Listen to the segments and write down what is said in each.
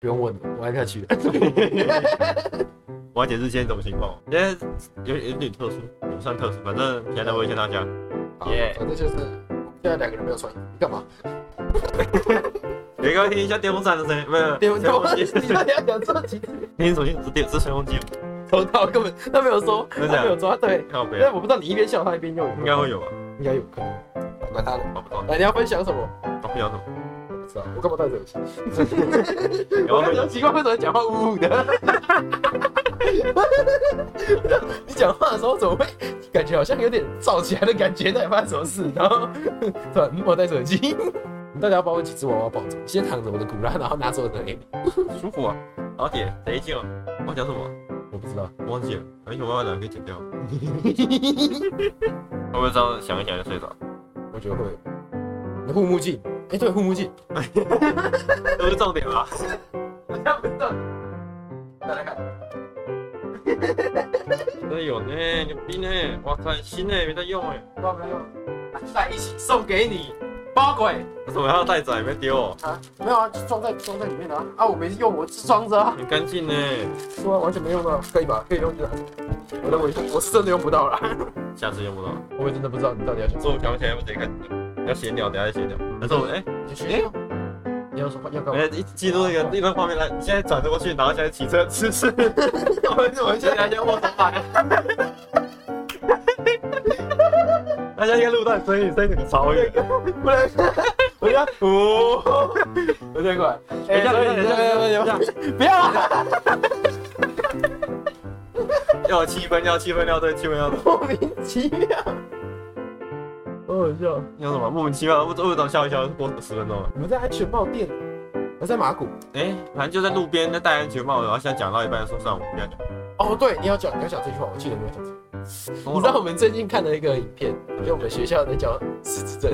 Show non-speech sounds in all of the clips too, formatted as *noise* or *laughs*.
不用问了，我按下去了。*laughs* 我要解释今天什么情况，今天有有点特殊，不算特殊，反正现在我会先大家。耶，反正就是现在两个人没有穿衣服，你干嘛？给各位听一下电风扇的声音，没有电风扇，你要讲这几次？*laughs* 听手机是电是吹风机，头套根本他没有说，他没有抓对，靠北，因为我不知道你一边笑他一边用，应该会有吧？应该有可能，管他的，我不知道。来，你要分享什么？我分享什么？我干嘛戴着耳机？*laughs* 我感觉奇怪，为什么讲话呜呜的？*laughs* 你讲话的时候怎么会感觉好像有点燥起来的感觉？到底发生什么事？然后 *laughs* 突然我戴着耳机，你到底要把我几只娃娃抱走？先躺着我的骨啦，然后拿走我的给你，舒服啊！老铁，谁进了？我讲什么？我不知道，我忘记了。而且娃娃两个给剪掉。会不会这样想一想就睡着？我觉得会。护目镜。哎，对，护目镜，*laughs* 都是重点吧？好像不是重点。再来看，真的有呢，牛逼呢！哇塞，新呢，没在用哎，没有用，在一起送给你包鬼。为什么要带仔没丢啊？没有啊，就装在装在里面啊。啊，我没用，我是装着啊。很干净呢，是啊，完全没用到，可以吧？可以用的。我的微信，我是真的用不到了。下次用不到，我也真的不知道你到底要什么。所以我想起来，我直接开。要闲聊，等下再闲聊。他说：“哎，哎，你要说话要干嘛？一进入那个那段画面来，你现在转过去，然后现在骑车吃吃。*laughs* 我们我们现在先握手吧。*laughs* 大家应该录到声音，声音超远？不能，我要，哦，有点快。等一下，等一下，等一下，不要了。要气氛，要气氛，要对气氛，要莫名其妙。”好笑，你有什么莫名其妙？我我等笑一笑，过十分钟了。你们在安全帽店？我在马古。哎，反正就在路边，在戴安全帽。然后现在讲到一半，说算了，我不要讲。哦，对，你要讲，你要讲这句话，我记得你要讲。你知道我们最近看了一个影片，就我们学校在教失智症。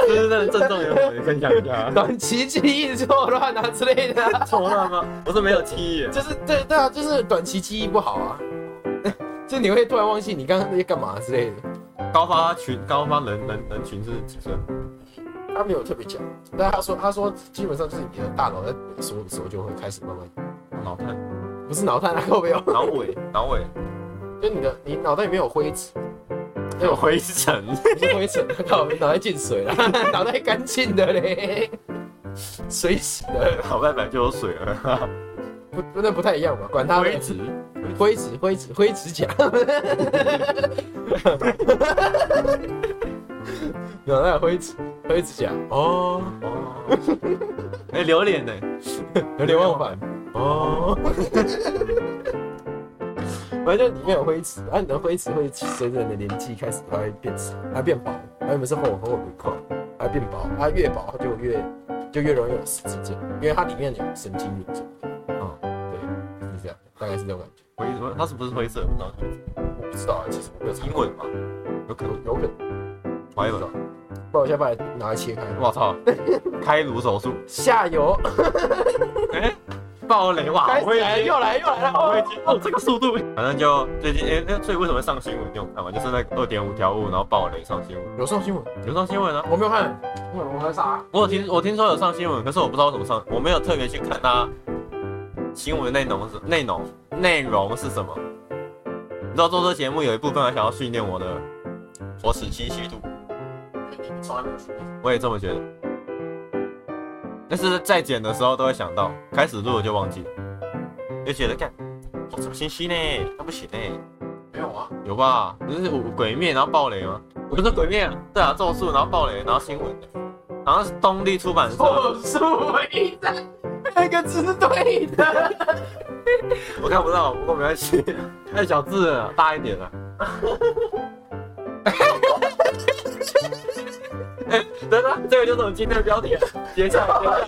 失智症的症状有什么？分享一下。短期记忆错乱啊之类的。错乱吗？不是没有记忆，就是对对啊，就是短期记忆不好啊。*laughs* 就你会突然忘记你刚刚在干嘛之类的。高发群，高发人人人群是几岁？他没有特别讲，但他说他说基本上就是你的大脑在萎缩的时候就会开始慢慢脑瘫，不是脑瘫啊，后面有。脑萎脑萎，就你的你脑袋里面有灰尘，有灰尘，灰尘，靠，脑袋进水了，*laughs* 脑袋干净的嘞，水洗的，脑袋本来就有水了，不不那不太一样吧？管它灰指。灰指灰指灰指甲，*laughs* 有那有灰指灰指甲哦。哦，哎榴莲呢？*laughs* 流连忘返。哦，*laughs* 反正就里面有灰指，啊你的灰指会随着你的年纪开始它会变长，它变薄，它原本是厚厚的一块，它变薄，它越薄它就越就越容易有失智症，因为它里面有神经元什么的，哦对，是这样，大概是这种感觉。灰什么？它是不是灰色？不知道。我不知道啊，其实没有英文嘛？有可能，有可能。还有呢？不然我先把它拿来切开。我操！开颅手术。下游。*laughs* 哎，爆雷哇！又来又来又来了！哦，这个速度。反正就最近，哎，那所以为什么上新闻？你有看吗？就是那二点五条悟，然后爆雷上新闻。有上新闻？有上新闻啊？我没有看。我我看啥？我有听，我听说有上新闻，可是我不知道怎么上，我没有特别去看它。新闻内容是内容，内容是什么？你知道做这节目有一部分还想要训练我的我齿清晰度。我也这么觉得。但是在剪的时候都会想到，开始录了就忘记了，就觉得干，我怎么清晰呢？那不行呢？没有啊？有吧？不是鬼灭然后暴雷吗？不是鬼灭，对啊，咒术然后暴雷，然后新闻的，好像是东立出版社。咒术一战。那个字是对的，*laughs* 我看不到，不过没关系，那小字，大一点了。哎，*laughs* 等等，这个就是我们今天的标题，接下来。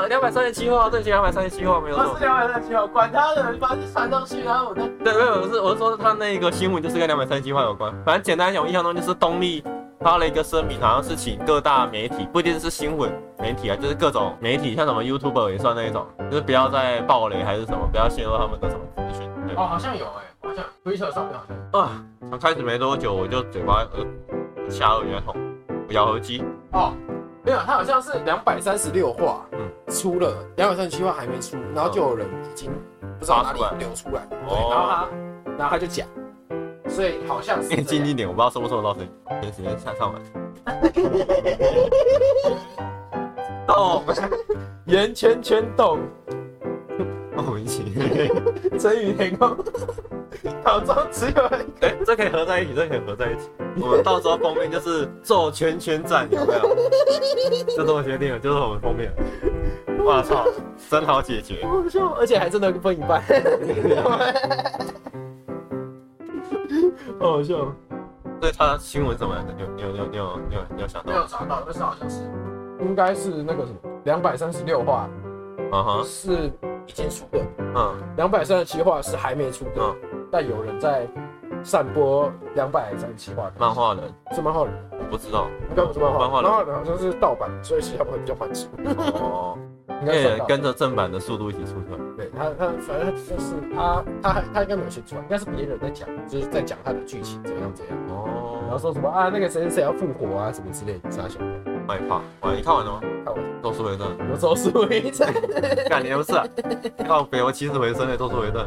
对，两百三十七号，这集两百三十七号没有错。不是两百三十七号，管他的，反正传上去，然后我再。对，没有，我是我是说他那个新闻就是跟两百三十七号有关。反正简单来讲，我印象中就是东立发了一个声明，好像是请各大媒体，不一定是新闻媒体啊，就是各种媒体，像什么 YouTuber 也算那一种，就是不要再暴雷还是什么，不要泄露他们的什么资讯。哦，好像有哎、欸。好像推特上面好像啊，刚开始没多久我就嘴巴呃下顎原痛，咬合肌哦，没有，他好像是两百三十六话，嗯，出了两百三十七话还没出，然后就有人已经不知道哪里流出来，对，然后他然后他就讲，所以好像是你近一点，我不知道收不收得到声音，时间下上完，动，*laughs* 圆圈圈动。我们一起，*laughs* 成语天空，脑中只有哎、欸，这可以合在一起，这可以合在一起。我们到时候封面就是做圈圈站，有没有？就这么决定了，就是我们封面。我操，真好解决，好笑，而且还真的分一半，好 *laughs* 好笑。所以他新闻怎么来的？你有你有你有你有你有有想到？没有查到，但是好像是，应该是那个什么，两百三十六话，嗯哼，是。已经出的，嗯，两百三十七话是还没出的，嗯，但有人在散播两百三十七话。漫画人是漫画人，我不知道，应该不是漫画，漫画人好像是盗版，所以其实他们会比较慢出。哦，*laughs* 应该跟着正版的速度一起出的。对他，他反正就是他，他他应该没有先出来，应该是别人在讲，就是在讲他的剧情怎样怎样。哦，然后说什么啊，那个谁谁谁要复活啊，什么之类的，啥小的。害怕，哇！你看完了吗？看完，咒术回战。我咒术回战，*laughs* 干你不 *laughs* 是啊？靠北，我起死回生的咒术回战。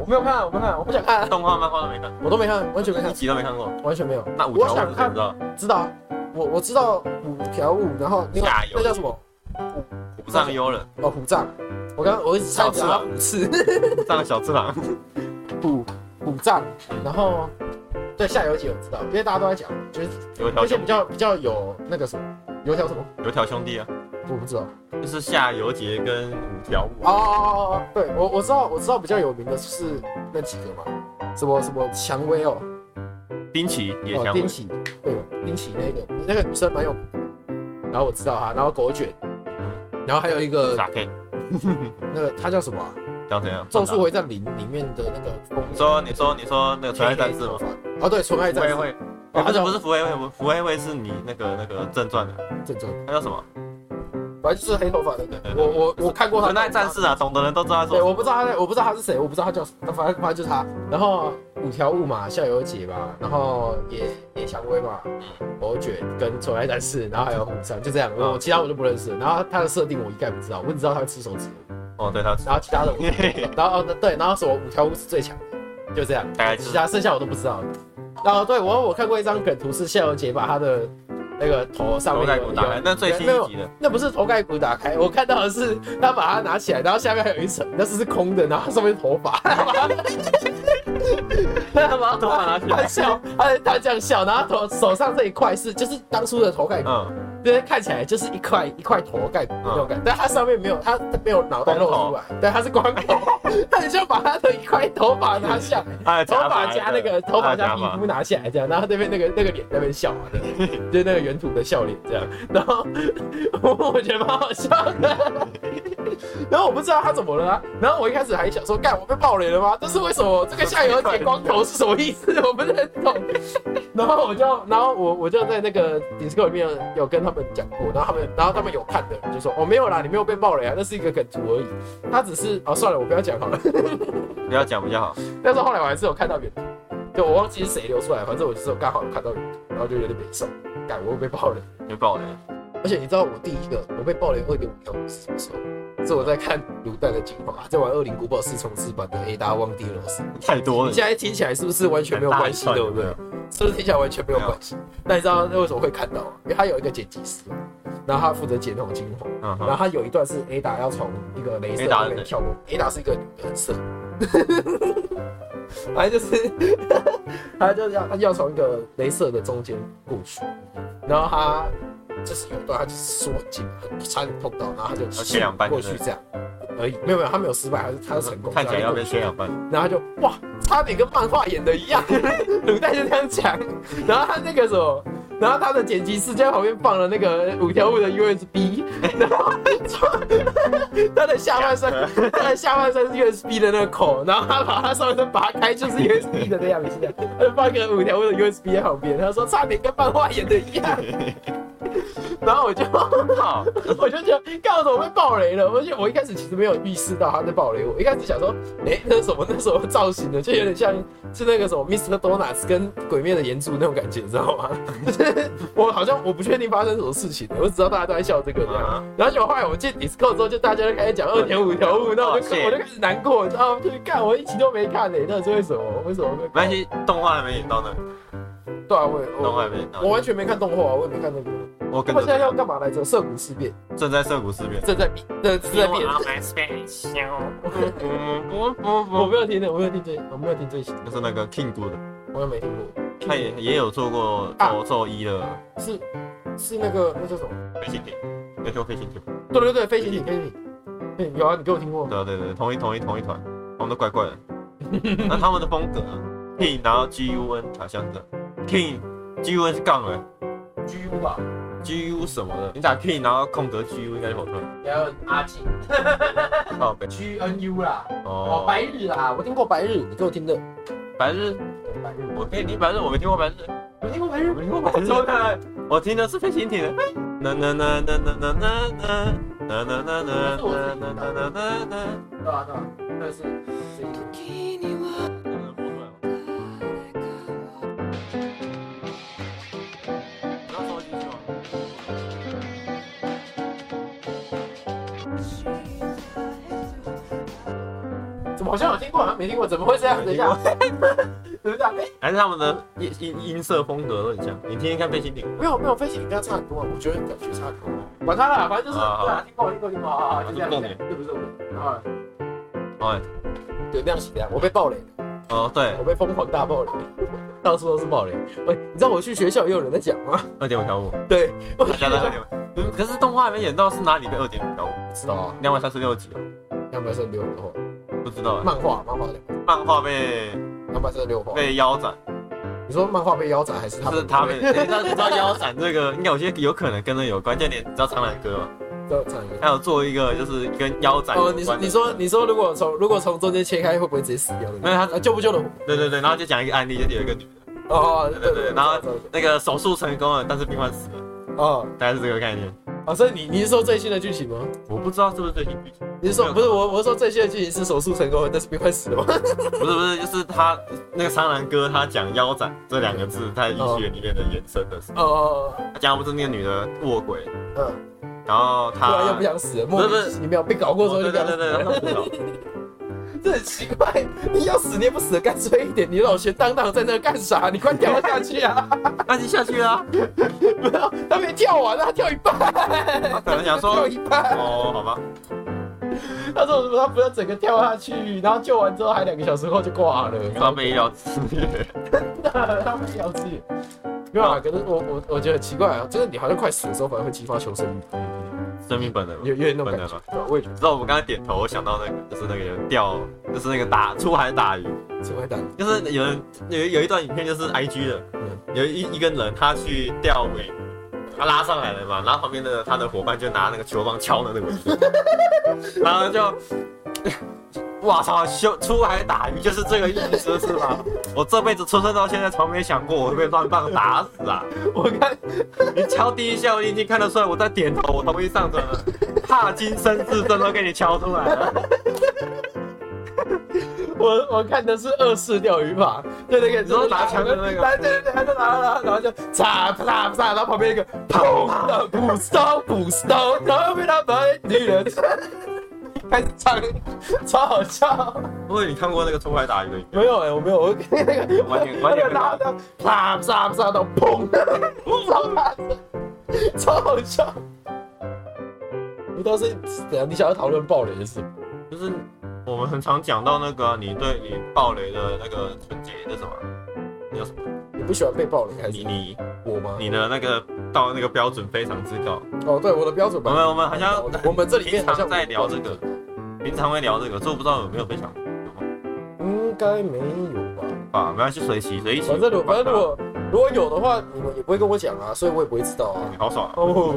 我没有看，我没有看，我不想看。动画、漫画都没看，我都没看，完全没看，一集都没看过，完全没有。那五条悟知道？知道啊，我我知道五条悟，然后那个那叫什么？虎杖悠仁。哦，虎杖。我刚我一直猜错了五次。虎杖小次郎。虎虎杖，然后对夏油杰我知道，因为大家都在讲，就是而且比较比较有那个什么。油条什么？油条兄弟啊，我不知道，就是夏油杰跟五条悟。哦哦哦哦，对我我知道，我知道比较有名的是那几个嘛，什么什么蔷薇哦，滨崎也蔷薇，滨崎，对，滨崎那个那个女生蛮有名的，然后我知道她，然后狗卷，然后还有一个，那个他叫什么？叫谁啊？咒术回战里里面的那个风。说你说你说那个纯爱战士吗？哦对，纯爱战士。不是不是福威会，福威威是你那个那个正传的正传，他叫什么？反正就是黑头发那个。我我我看过他。纯爱战士啊，懂的人都知道他。对，我不知道他，我不知道他是谁，我不知道他叫什么，反正反正就是他。然后五条悟嘛，夏油杰嘛，然后野野蔷薇嘛，狗卷跟纯爱战士，然后还有虎山，就这样。我其他我就不认识。然后他的设定我一概不知道，我只知道他会吃手指。哦，对他。然后其他的，然后对，然后什么五条悟是最强的，就这样。大概其他剩下我都不知道。然后对我我看过一张梗图，是夏油杰把他的那个头上面头盖骨打开，那最新一集的，那不是头盖骨打开，我看到的是他把它拿起来，然后下面还有一层，那是是空的，然后上面是头发。他把头发拿起来，*laughs* 他笑，他他这样笑，然后头手上这一块是就是当初的头盖骨。嗯对，看起来就是一块一块头盖骨那种感觉，但它上面没有，它没有脑袋露出来，对，它是光头，*laughs* 他就把他的一块头发拿下来，头发加那个头发加皮肤拿下来这样，然后那边那个那个脸在那边笑啊，对，就是那个原图的笑脸这样，然后 *laughs* 我觉得蛮好笑的，然后我不知道他怎么了，然后我一开始还想说，干我被爆雷了吗？这是为什么这个夏游剪光头是什么意思？我不是很懂，*laughs* 然后我就然后我我就在那个 Discord 里面有跟他们。讲过，然后他们，然后他们有看的就说哦，没有啦，你没有被爆雷啊，那是一个梗图而已。他只是哦，算了，我不要讲好了，*laughs* 不要讲比较好。但是后来我还是有看到原图，就我忘记是谁流出来，反正我就是刚好有看到原图，然后就有点悲伤，感我被爆雷，被爆雷。而且你知道我第一个我被爆雷二点五条是什么时候？是我在看卤蛋的精华，在玩《恶灵古堡》四重置版的 A 达旺迪罗斯，太多了。你现在听起来是不是完全没有关系？对不对？是不是听起来完全没有关系？那你知道为什么会看到吗？因为他有一个剪辑师，然后他负责剪那种精华，然后他有一段是 A 达要从一个镭射里面跳过，A 达是一个人设，*laughs* 反正就是 *laughs* 他就是要他要从一个镭射的中间过去，然后他。就是有段，他就是说很近，很差点碰到，然后他就切两半过去这样而已。没有没有，他没有失败，还是他是成功。看起来要被切两半，然后他就哇，差点跟漫画演的一样。卤蛋就这样讲，然后他那个什么，然后他的剪辑师在旁边放了那个五条悟的 USB，然后他的下半身，*laughs* 他的下半身是 USB 的那个口，然后他把他上半身拔开就是 USB 的那样子，他就放个五条悟的 USB 在旁边，他说差点跟漫画演的一样。*laughs* 然后我就，*laughs* 好，我就觉得，干我怎么被爆雷了？而且我一开始其实没有意识到他在爆雷我，一开始想说，哎、欸，那什么？那什么造型的？就有点像是那个什么 Mr. Donuts 跟鬼灭的岩柱那种感觉，你知道吗？*laughs* 就是我好像我不确定发生什么事情，我只知道大家都在笑这个这样。然后结果后来我进 Discord 之后，就大家都开始讲二点五条悟，那我就我就开始难过，你知道吗？就是干我一集都没看呢、欸，那是为什么？为什么会？没关系，动画还没演到那。对啊，我也动画还没我完全没看动画，我也没看那个。我跟他现在要干嘛来着？涩谷事变，正在涩谷事变，正在变，正在变。*laughs* 我没有听的，我没有听这，我没有听这些。就是那个 King 的，我也没听过。他也也有做过魔咒一的，是是那个那叫什么？飞行艇，没听过飞行艇。对对对，飞行艇，飞行艇。对，有啊，你给我听过。对对对，同一同一同一团，他们都怪怪的。那他们的风格，King 然后 G U N 好像的，King G U N 是杠的，G U 吧。G U 什么的，你打 King 然后空格 G U 应该就好听。还有阿进，*laughs* 哦，G N U 啦，哦，白日啦，我听过白日，你给我听的。白日，白日，我给你听白日，我没听过白日，没听过白日，没听过白日。我 *laughs* 听的是飞行艇的。那那那那那那那那那那那那那那那那。对啊对啊，那是好像有听过，好像没听过，怎么会这样？等一下，*laughs* 等一下，还是他们的音音音色风格都很像。你听听看飞行艇，没有没有，飞行艇跟他差很多，我觉得感觉差很多。管他了，反正就是对啊，听过听过听过啊，就这样。对不是我，啊，哎，对，亮起亮，我被爆雷了。哦，对，我被疯狂大爆雷，到处都是爆雷。喂，你知道我去学校也有人在讲吗？二点五条悟，对，我讲的 *laughs* 二点五。可是动画还没演到是哪里的二点五条悟？不知道啊，两百三十六集哦，两百三十六的话。不知道，漫画漫画的漫画被两百三十六画被腰斩。你说漫画被腰斩还是他？是他们？你知道你知道腰斩这个，应该有些有可能跟那有关。就连你知道苍兰哥吗？知道苍兰哥。还有做一个就是跟腰斩。哦，你说你说你说，如果从如果从中间切开，会不会直接死掉？没有，他救不救的？对对对，然后就讲一个案例，就有一个女的。哦，对对对，然后那个手术成功了，但是病患死了。哦，大概是这个概念。啊，所以你你是说最新的剧情吗？我不知道是不是最新剧情。你是说不是我？我是说最新的剧情是手术成功了，但是病快死了吗？*laughs* 不是不是，就是他那个苍兰哥他讲腰斩这两个字，在医学里面的延伸的时候。哦哦哦。他讲不是那个女的卧轨。嗯。然后他又不想死，不是不是，你没有被搞过之后就不想死了。这很奇怪，你要死你也不死的干脆一点，你老学荡荡在那干啥？你快跳下去啊！*laughs* 那你下去啊？不要，他没跳完，他跳一半。他可能想说跳一半哦，好吧。他说什么？他不要整个跳下去，然后救完之后还两个小时后就挂了。他被医疗资源，真的，他被医疗资源。没有啊，可是我我我觉得很奇怪啊，就是你好像快死的时候，反而会激发求生欲。生命本能，有有点那种感觉。我也觉得。知道我们刚才点头，我想到那个，就是那个人钓，就是那个打出海打鱼，出海打鱼，就是有人有有一段影片，就是 IG 的，有一一个人他去钓尾，他拉上来了嘛，然后旁边的他的伙伴就拿那个球棒敲那个尾，*laughs* 然后就。哇操！修出海打鱼就是这个意思是吧？*laughs* 我这辈子出生到现在，从没想过我会被乱棒打死啊！*laughs* 我看你敲第一下，我已经看得出来我在点头，我同意上阵了。帕金森氏症都给你敲出来了。*laughs* 我我看的是二式钓鱼法，对那个，然后拿枪的那个，对对对，他就拿拿，然后就嚓嚓嚓，然后旁边一个砰的捕刀捕刀，然后被他把女人。开始唱，超好笑。不过你看过那个出海打鱼的？没有哎、欸，我没有。我 *laughs* 那个完全完全拉的，啪啪啪到砰，超好笑。你倒是等下你想要讨论暴雷的事，就是我们很常讲到那个你对你暴雷的那个纯洁那什么，那叫什么？你不喜欢被暴雷还是你你我吗？你的那个。到那个标准非常之高哦，对，我的标准。我们我们好像我们这里面好像在聊这个，平常会聊这个，所以我不知道有没有分享。应该没有吧？啊，没关系，随喜随喜。反正如反正如果如果有的话，你们也不会跟我讲啊，所以我也不会知道啊。你好爽哦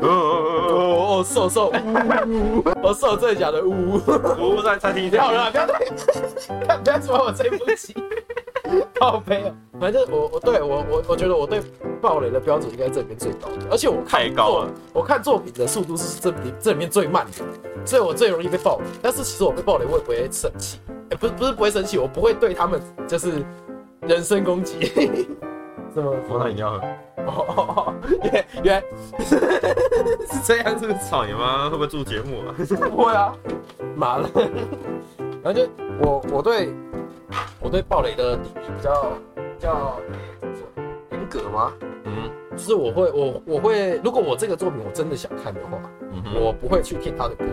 哦哦哦，瘦瘦，我瘦，真的假的？呜呜，我再再听一下。好了，不要再 *laughs* 看，不要说我这一部戏。*laughs* 靠背啊，反正我我对我我我觉得我对暴雷的标准应该这里面最高的，而且我看太高了，我看作品的速度是这里这里面最慢的，所以我最容易被暴雷。但是其实我被暴雷我也不会生气，哎，不是不是不会生气，我不会对他们就是人身攻击。*laughs* 什么？我那饮料喝。哦哦哦，原原来 *laughs* 是这样，是不是？操你妈！会不会做节目啊？不会啊，麻了。然后就我我对我对爆雷的定义比较比较严格吗？嗯，就是我会我我会，如果我这个作品我真的想看的话，嗯、我不会去听他的歌，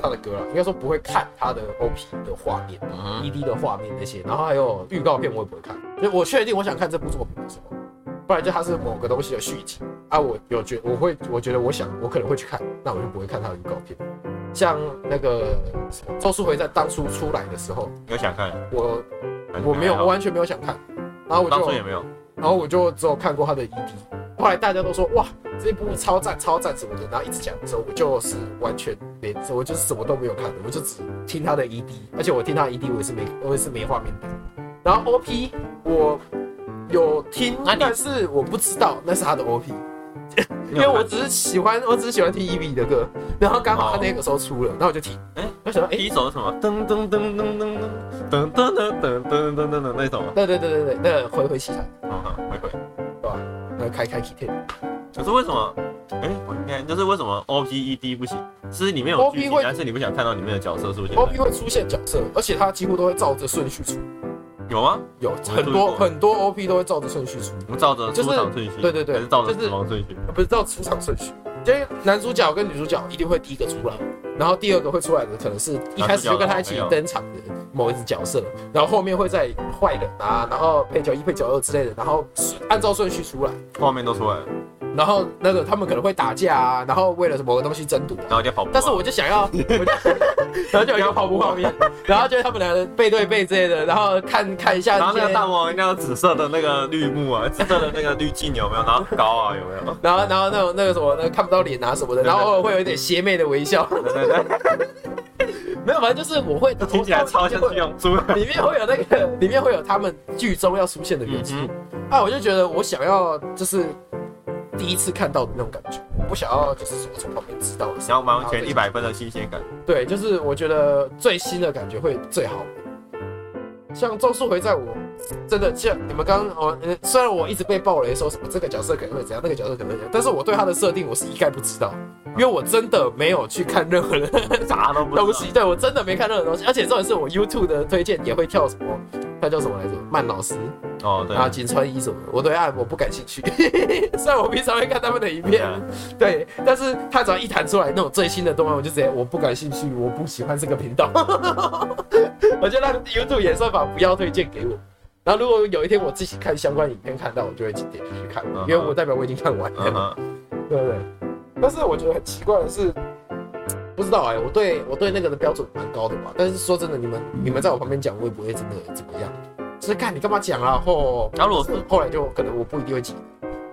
他的歌了，应该说不会看他的 OP 的画面、嗯、ED 的画面那些，然后还有预告片我也不会看，就我确定我想看这部作品的时候。不然就它是某个东西的续集啊，我有觉我会我觉得我想我可能会去看，那我就不会看它的预告片。像那个《咒术回战》在当初出来的时候，有想看？我我没有，我完全没有想看。然后我就当初也没有，然后我就只有看过他的 ED。后来大家都说哇，这部超赞超赞什么的，然后一直讲的时候，我就是完全连我就是什么都没有看的，我就只听他的 ED，而且我听他的 ED 我也是没我也是没画面的。然后 OP 我。有听，但是我不知道那是他的 OP，*laughs* 因为我只是喜欢，我只是喜欢听 EV 的歌，然后刚好他那个时候出了，然后我就听。哎，我想到，哎，第一首是什么？噔噔噔噔噔噔噔噔噔噔噔噔噔那首。对对对对对，那个回回戏台。嗯嗯，回回，对吧？那开开启天。可是为什么？哎，我应该就是为什么 OP ED 不行？是里面有 OP 会，但是你不想看到里面的角色出现？OP 会出现角色，而且它几乎都会照着顺序出。有吗？有很多很多 OP 都会照着顺序出，不照着出场顺序，对对对，还是照着死亡顺序，不是照出场顺序。因为男主角跟女主角一定会第一个出来，然后第二个会出来的可能是一开始就跟他一起登场的某一只角色，然后后面会在坏人啊，然后配角一、配角二之类的，然后按照顺序出来，画面都出来了。然后那个他们可能会打架啊，然后为了什么东西争夺，然后就跑步。但是我就想要，*laughs* 我就 *laughs* 然后就有一个跑步画面，*laughs* 然后就是他们两个背对背之类的，然后看看一下。然后那个大魔王应该有紫色的那个绿幕啊，紫色的那个滤镜有没有？然后高啊有没有？然后然后那种那个什么，那个看不到脸啊什么的，然后偶尔会有一点邪魅的微笑。对。*laughs* 没有，反正就是我会听起来超像这样，里面会有那个，里面会有他们剧中要出现的元素。啊，我就觉得我想要就是。第一次看到的那种感觉，我不想要就是说从旁边知道的，想要完全一百分的新鲜感。对，就是我觉得最新的感觉会最好。像咒术回战，我真的像你们刚刚哦，虽然我一直被爆雷说什么这个角色可能会怎样，那个角色可能会怎样，但是我对他的设定我是一概不知道，因为我真的没有去看任何的 *laughs* 啥都东西，对我真的没看任何东西，*laughs* 而且重点是我 YouTube 的推荐也会跳什么，他叫什么来着？曼老师。哦，对啊，井川一什么的，我对爱我不感兴趣。*laughs* 虽然我平常会看他们的影片，对，但是他只要一弹出来那种最新的动漫，我就直接我不感兴趣，我不喜欢这个频道。*laughs* 我就让 YouTube 演算法不要推荐给我。然后如果有一天我自己看相关影片看到，我就会点进去看，因为我代表我已经看完了，对不对？但是我觉得很奇怪的是，不知道哎、欸，我对我对那个的标准蛮高的嘛。但是说真的，你们你们在我旁边讲，我也不会真的怎么样。就是看你干嘛讲啊？后，然后我后来就可能我不一定会记，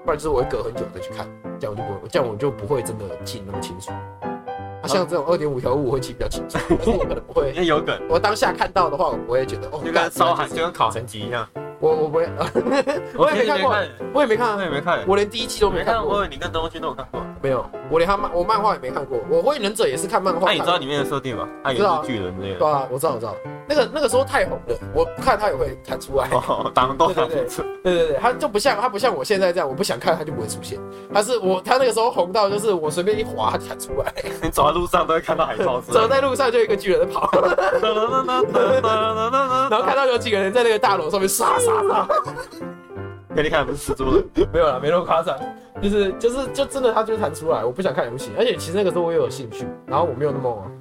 不然就是我会隔很久再去看，这样我就不会，这样我就不会真的记那么清楚。啊，像这种二点五条悟我会记比较清楚，*laughs* 但是我可能不会。因为有梗，我当下看到的话，我不会觉得哦，就跟烧寒就跟考成绩一样。我我不会，*laughs* 我也没看过，我也没看，我也没看，我连第一季都没看过。我以为你跟东西都有看过。没有，我连他漫我漫画也没看过。我火影忍者也是看漫画。那你知道里面的设定吗？他也是巨人这个。对啊，我知道，我知道。那个那个时候太红了，我看他也会弹出来。挡都挡不住。对对对，他就不像他不像我现在这样，我不想看他就不会出现。他是我他那个时候红到就是我随便一滑他弹出来。你 *laughs* 走在路上都会看到海报。走在路上就一个巨人在跑。然后看到有几个人在那个大楼上面刷刷刷。给你看不是蜘蛛的，*laughs* 没有了，没那么夸张，就是就是就真的他就弹出来，我不想看也不行，而且其实那个时候我也有兴趣，然后我没有那么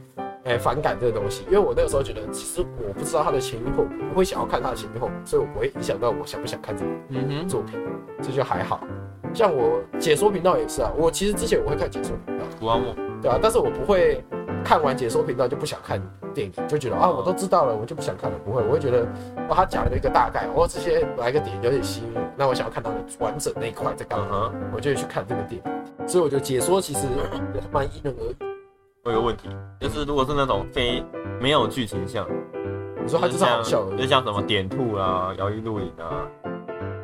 哎、欸、反感这个东西，因为我那个时候觉得其实我不知道他的前因后果，我会想要看他的前因后果，所以我不会影响到我想不想看这个嗯哼。作品，这就还好。像我解说频道也是啊，我其实之前我会看解说频道，古阿莫，对啊，但是我不会看完解说频道就不想看电影，就觉得啊我都知道了，我就不想看了，不会，我会觉得哇他讲了一个大概，哦这些来个点有点吸引我，那我想要看他的完整那一块在干嘛，我就会去看这个电影，所以我觉得解说其实蛮因人而异。我有个问题，就是如果是那种非没有剧情像，你说他就是好笑的，就像什么点兔啊、摇曳露营啊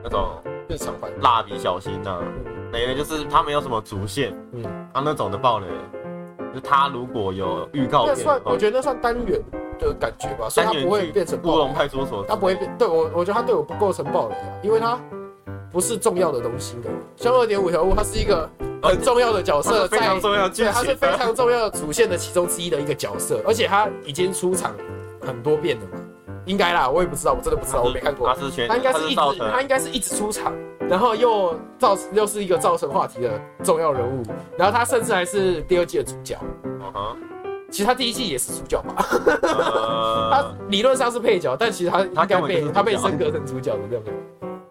那种日常版蜡笔小新啊，那个就是他没有什么主线，嗯，他那种的爆雷，就他如果有预告片，那算我觉得那算单元的感觉吧，所以他不会变成暴龙派出所，他不会变，对我我觉得他对我不构成暴雷啊，因为他不是重要的东西的，像二点五条悟，它是一个很重要的角色，非常重要，对，他是非常重要的主线的其中之一的一个角色，而且他已经出场很多遍了嘛。应该啦，我也不知道，我真的不知道，我没看过。他是全，他应该是一直，他应该是一直出场，然后又造又是一个造成话题的重要人物，然后他甚至还是第二季的主角。嗯哼，其实他第一季也是主角吧？*laughs* 他理论上是配角，但其实他他该被他被升格成主角的这样。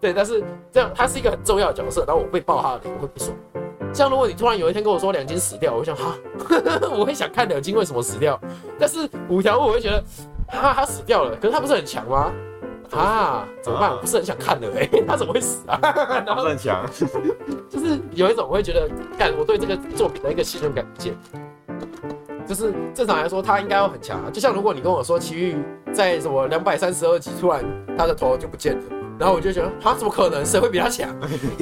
对，但是这样他是一个很重要的角色，然后我被爆他的脸，我会不爽。像如果你突然有一天跟我说两金死掉，我会想哈，*laughs* 我会想看两金为什么死掉，但是五条悟我会觉得。哈他死掉了，可是他不是很强吗？啊，怎么办？我不是很想看的哎，*laughs* 他怎么会死啊？*laughs* 然后很强，*laughs* 就是有一种我会觉得，干我对这个作品的一个信任感不见。就是正常来说，他应该要很强啊。就像如果你跟我说奇遇在什么两百三十二集突然他的头就不见了，然后我就觉得他怎么可能？谁会比他强？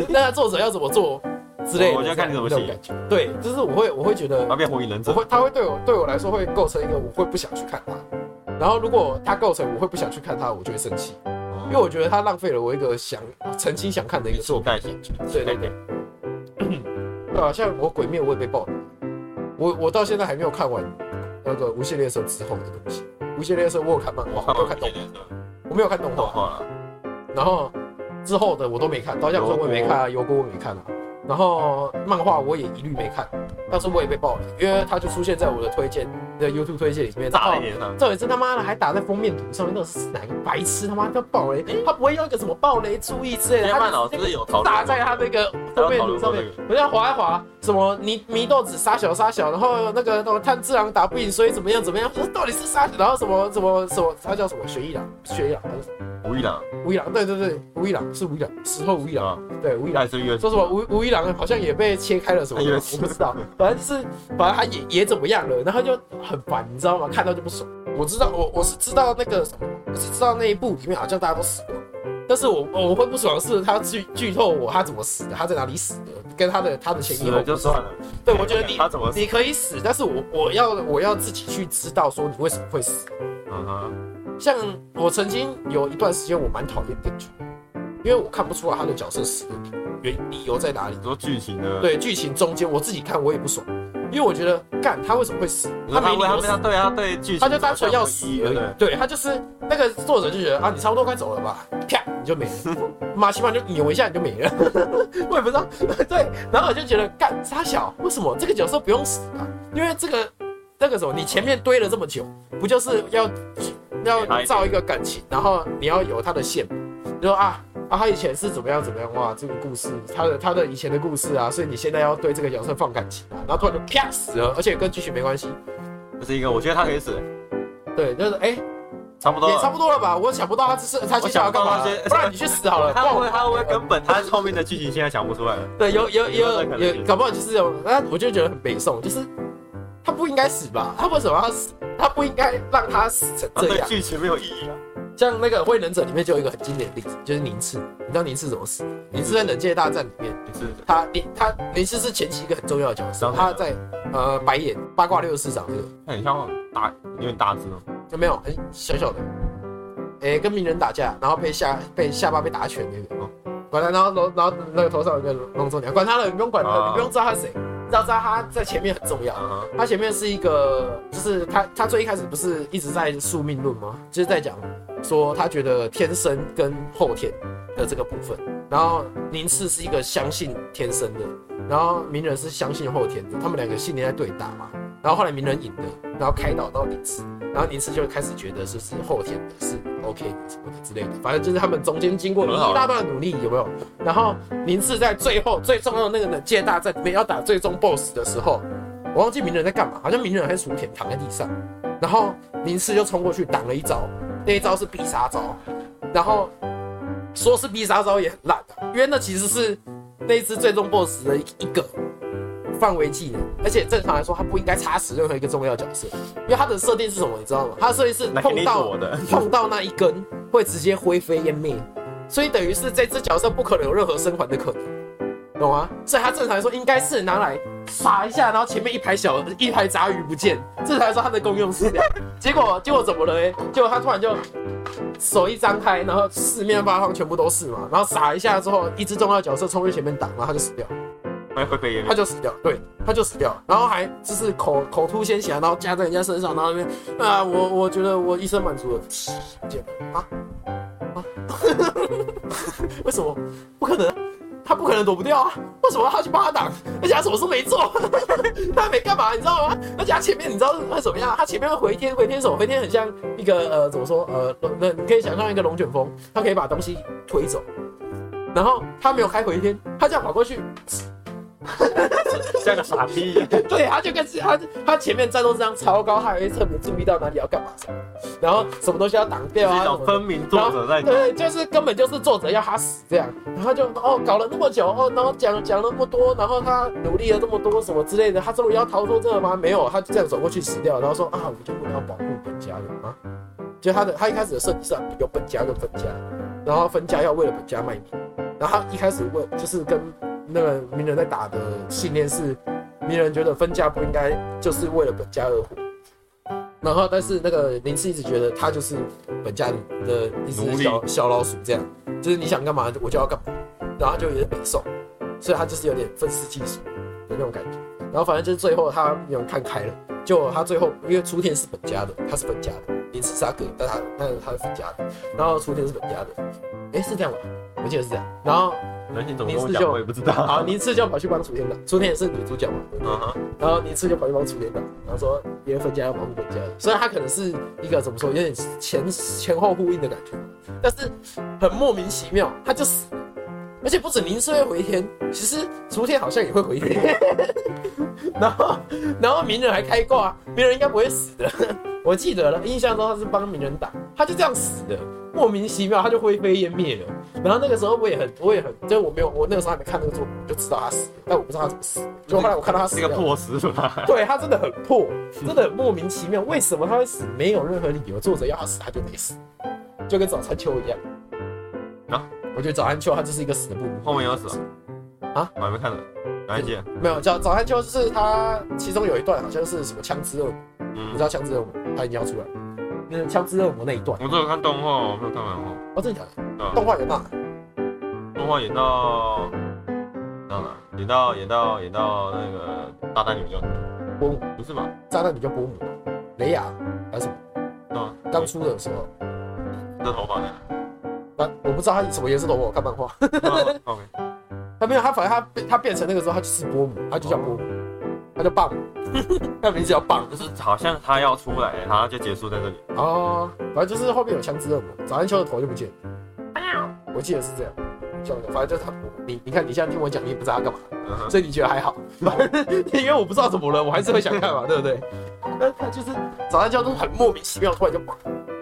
那他作者要怎么做之类的？我就看你怎么写。对，就是我会我会觉得他变火影忍者，我会他会对我对我来说会构成一个我会不想去看他。然后，如果它构成我会不想去看它，我就会生气，因为我觉得它浪费了我一个想曾经想看的一个作品。对对对，*clears throat* 对啊，像我鬼灭我也被爆了，我我到现在还没有看完那个无限列车之后的东西。无限列车我有看漫画，我没有看动画，我没有看动画。然后之后的我都没看，刀匠村我也没看啊，油锅我没看啊。然后漫画我也一律没看，但是我也被爆了，因为它就出现在我的推荐的 YouTube 推荐里面。打脸了！赵伟真他妈的还打在封面图上面，那是哪个白痴他妈叫暴雷？他不会用一个什么暴雷注意之类的，他老师有打在他那个封面图上面。我这样滑一滑，什么祢祢豆子杀小杀小，然后那个什么炭治郎打不赢，所以怎么样怎么样？这 *laughs* 到底是杀？然后什么什么什么？他叫什么？雪一郎？雪一郎还是什么？无一郎，无一郎，对对对，无一郎是无一郎，死后无一郎，对无一郎是月，说什么无无一郎好像也被切开了什么，*laughs* 我不知道，反正就是反正他也也怎么样了，然后就很烦，你知道吗？看到就不爽。我知道我我是知道那个什么，我是知道那一部里面好像大家都死了，但是我我会不爽的是他剧剧透我他怎么死的，他在哪里死的，跟他的他的前因后果就算了。对，我觉得你他怎么你可以死，但是我我要我要自己去知道说你为什么会死。嗯哼。像我曾经有一段时间，我蛮讨厌电锯，因为我看不出来他的角色死的原理由在哪里。说剧情呢，对剧情中间，我自己看我也不爽，因为我觉得干他为什么会死？他没理由死，对啊，对剧情，他就单纯要死而已。对他就是那个作者就觉得啊，你差不多快走了吧，啪你就没了，*laughs* 马奇马就扭一下你就没了，*laughs* 我也不知道。*laughs* 对，然后我就觉得干沙小，为什么这个角色不用死啊？因为这个那个什么，你前面堆了这么久，不就是要？要造一个感情，然后你要有他的线，就说啊啊，他以前是怎么样怎么样哇，这个故事，他的他的以前的故事啊，所以你现在要对这个角色放感情啊，然后突然就啪死了，而且跟剧情没关系，这是一个，我觉得他可以死，对，就是哎、欸，差不多也差不多了吧，我想不到他只是他接下来要干嘛，不然你去死好了，*laughs* 他会他会根本他后面的剧情现在想不出来了，对，有有有有，搞不好就是有，那我就觉得很北宋，就是他不应该死吧，他为什么要死？他不应该让他死成这样，剧情没有意义啊。像那个《火影忍者》里面就有一个很经典的例子，就是宁次。你知道宁次怎么死？宁次在忍界大战里面，他宁他宁次是前期一个很重要的角色。他在呃白眼八卦六十四掌那个，他很像大有点大只哦，就没有很小小的。哎，跟鸣人打架，然后被下被下巴被打拳那个，管他，然后然后那个头上有个龙舟鸟，管他了，你不用管他，你不用知道他是谁。要知道他在前面很重要，他前面是一个，就是他他最一开始不是一直在宿命论吗？就是在讲说他觉得天生跟后天的这个部分，然后宁次是一个相信天生的，然后鸣人是相信后天的，他们两个信念在对打嘛，然后后来鸣人赢了，然后开导到宁次，然后宁次就开始觉得是是后天的是。OK，什么的之类的，反正就是他们中间经过了一大段的努力，有没有？然后宁次在最后最重要的那个忍界大战里面要打最终 BOSS 的时候，我忘记鸣人在干嘛，好像鸣人还是雏田躺在地上，然后宁次就冲过去挡了一招，那一招是必杀招，然后说是必杀招也很烂的，因为那其实是那一次最终 BOSS 的一个范围技能，而且正常来说他不应该插死任何一个重要角色，因为他的设定是什么，你知道吗？他的设定是碰到碰到那一根会直接灰飞烟灭，所以等于是这只角色不可能有任何生还的可能，懂吗？所以他正常来说应该是拿来撒一下，然后前面一排小一排杂鱼不见，正常来说它的功用是这样。结果 *laughs* 结果怎么了呢？结果他突然就手一张开，然后四面八方全部都是嘛，然后撒一下之后，一只重要角色冲在前面挡，然后他就死掉。他就死掉，对，他就死掉，然后还就是口口吐鲜血，然后夹在人家身上，然后那边啊，我我觉得我一生满足了，这样啊啊，为什么不可能？他不可能躲不掉啊！为什么他去帮他挡？而且他什么事没做，*laughs* 他没干嘛，你知道吗？而且他前面你知道他怎么样？他前面会回天，回天手，回天很像一个呃，怎么说呃，那你可以想象一个龙卷风，他可以把东西推走，然后他没有开回天，他这样跑过去。*laughs* 像个傻逼。一样，对，他就跟他他前面战斗这样超高，他还会特别注意到哪里要干嘛，然后什么东西要挡掉啊，一种分明作者在对，就是根本就是作者要他死这样，然后就哦搞了那么久哦，然后讲讲那么多，然后他努力了这么多什么之类的，他终于要逃脱这个吗？没有，他就这样走过去死掉，然后说啊，我就为了要保护本家人啊，就他的他一开始的设计是有本家跟分家，然后分家要为了本家卖命，然后他一开始问就是跟。那个鸣人在打的信念是，鸣人觉得分家不应该就是为了本家而活，然后但是那个林氏一直觉得他就是本家的一只小小老鼠，这样就是你想干嘛我就要干嘛，然后他就有点北宋，所以他就是有点愤世嫉俗的那种感觉，然后反正就是最后他有人看开了，就他最后因为雏田是本家的，他是本家的，林氏是他哥，但他但是他是本家的，然后雏田是本家的，哎是这样吧？我记得是这样，然后。宁次就我也不知道。好，宁次就跑去帮楚天的，楚天也是女主角嘛。嗯哼。然后宁次就跑去帮楚天打，然后说别人分家要保护本家，所以他可能是一个怎么说，有点前前后呼应的感觉，但是很莫名其妙，他就死了。而且不止宁次会回天，其实楚天好像也会回天。*laughs* 然后，然后鸣人还开挂，鸣人应该不会死的。我记得了，印象中他是帮鸣人打，他就这样死的。莫名其妙，他就灰飞烟灭了。然后那个时候我也很，我也很，就是我没有，我那个时候还没看那个作品，我就知道他死了，但我不知道他怎么死。就后来我看到他死了，一个破死是吧？对，他真的很破，真的很莫名其妙，为什么他会死？没有任何理由，作者要他死他就没死，就跟早餐秋一样。啊，我觉得早餐秋他就是一个死的不如。后面有死啊？我还没看呢，哪一集？没有，叫早餐秋就是他其中有一段好像是什么枪支恶魔，嗯，你知道枪支恶魔他已经要出来。那枪支恶魔那一段，我只有？看动画，我没有？看漫画。哦，真的假的？动画演到？动画演到到哪？演到演到演到那个炸弹女叫波姆，不是吧？炸弹女叫波姆，雷亚还是什么？啊，刚出的时候，这头发呢？啊，我不知道他什么颜色头发，我看漫画。OK，他没有，他反正他变他变成那个时候，他就是波姆，他就叫波姆，他叫棒。*laughs* 他名字叫棒，就是好像他要出来，然后就结束在这里。哦，反正就是后面有枪支恶魔，早安秋的头就不见了。我记得是这样，叫的，反正就是他。你你看，你现在听我讲，你也不知道他干嘛，所以你觉得还好。反 *laughs* 正因为我不知道怎么了，我还是会想看嘛，对不对？那 *laughs* 他就是早安秋都很莫名其妙，突然就棒，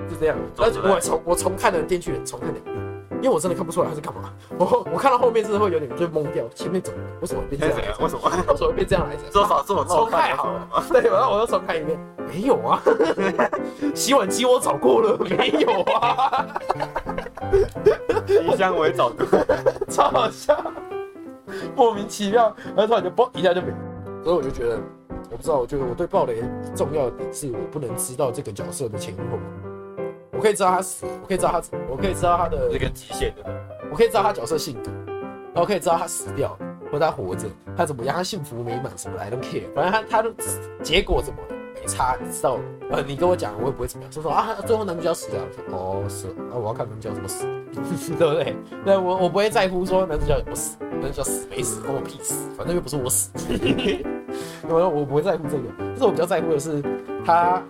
就这样。而且我重我重看了《电锯人》，重看两遍。因为我真的看不出来他是干嘛，*laughs* 我我看到后面真的会有点就懵掉，前面怎么为什么变这样？为什么？为什么会变这样来着？至少这么重看好了，*laughs* 对，然后我又重看一遍，没有啊，*laughs* 洗碗机我找过了，没有啊，冰箱我也找过，超好笑，莫名其妙，然后突然就嘣一下就没，所以我就觉得，我不知道，我觉得我对暴雷重要的点是我不能知道这个角色的前因后果。我可以知道他死，我可以知道他，我可以知道他的这个极限的，我可以知道他角色性格，然后可以知道他死掉或他活着，他怎么样，他幸福美满什么的，I don't care，反正他他的结果怎么没差，你知道？呃，你跟我讲，我也不会怎么样，就说啊，最后男主角死掉。了，哦是，啊我要看男主角怎么死，*laughs* 对不对？那我我不会在乎说男主角有没有死，男主角死没死关我屁事，反正又不是我死，我我不会在乎这个，但是我比较在乎的是他。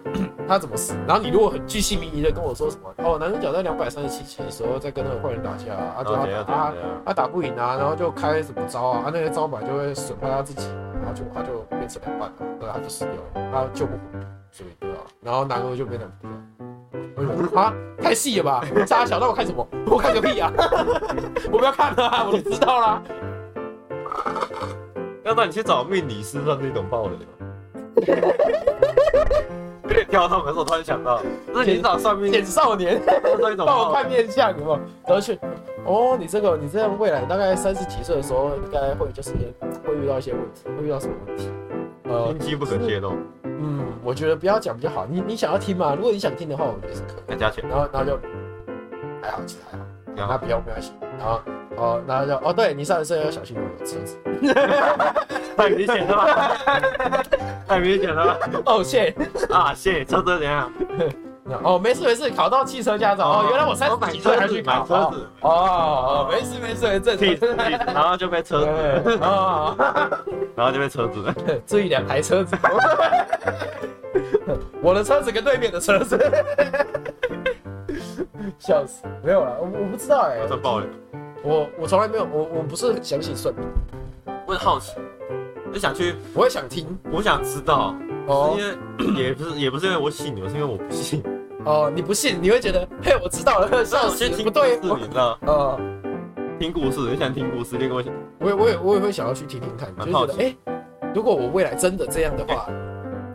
他怎么死？然后你如果很巨细靡遗的跟我说什么哦，男主角在两百三十七期的时候在跟那个坏人打架啊，就他他他打不赢啊，然后就开什么招啊，他那些招牌就会损坏他自己，然后就他就变成两半了，对，他就死掉了，他救不活，所以对吧？然后男二就变成啊，太细了吧？杀小，那我看什么？我看个屁啊！*laughs* 我不要看了，我都知道啦。要不然你去找命理师算是一种暴雷吗？有 *laughs* 点跳动，可是我突然想到，那你找算命简少年，算一种帮我看面相有没有？然后去，哦，你这个你这样未来大概三十几岁的时候，应该会就是会遇到一些问题，会遇到什么问题？呃，天机不可泄露。嗯，我觉得不要讲比较好。你你想要听吗？如果你想听的话，我觉得是可以。再加钱。然后然后就还好，其实还好。然后不用没关系。然后哦，然后就哦，对你上一次要小心有车子。*laughs* 太明显了吧？*laughs* 太明显了吧？哦，谢啊，谢车子怎样？哦，没事没事，考到汽车驾照。哦，原来我三十几岁还去买车子。哦哦，没事没事，正常。然后就被车子。哦。然后就被车子。注意两台车子。我的车子跟对面的车子。笑死，没有了，我我不知道哎。这爆了。我我从来没有，我我不是很相信算命。我很好奇，就想去，我也想听，我想知道。哦，因为 *coughs* 也不是也不是因为我信你，是因为我不信。哦，你不信，你会觉得嘿，我知道了，*laughs* 笑死，不对，你知道？呃，听故事，你想听故事，你跟我讲。我也我也我也会想要去听听看，就觉得哎，如果我未来真的这样的话，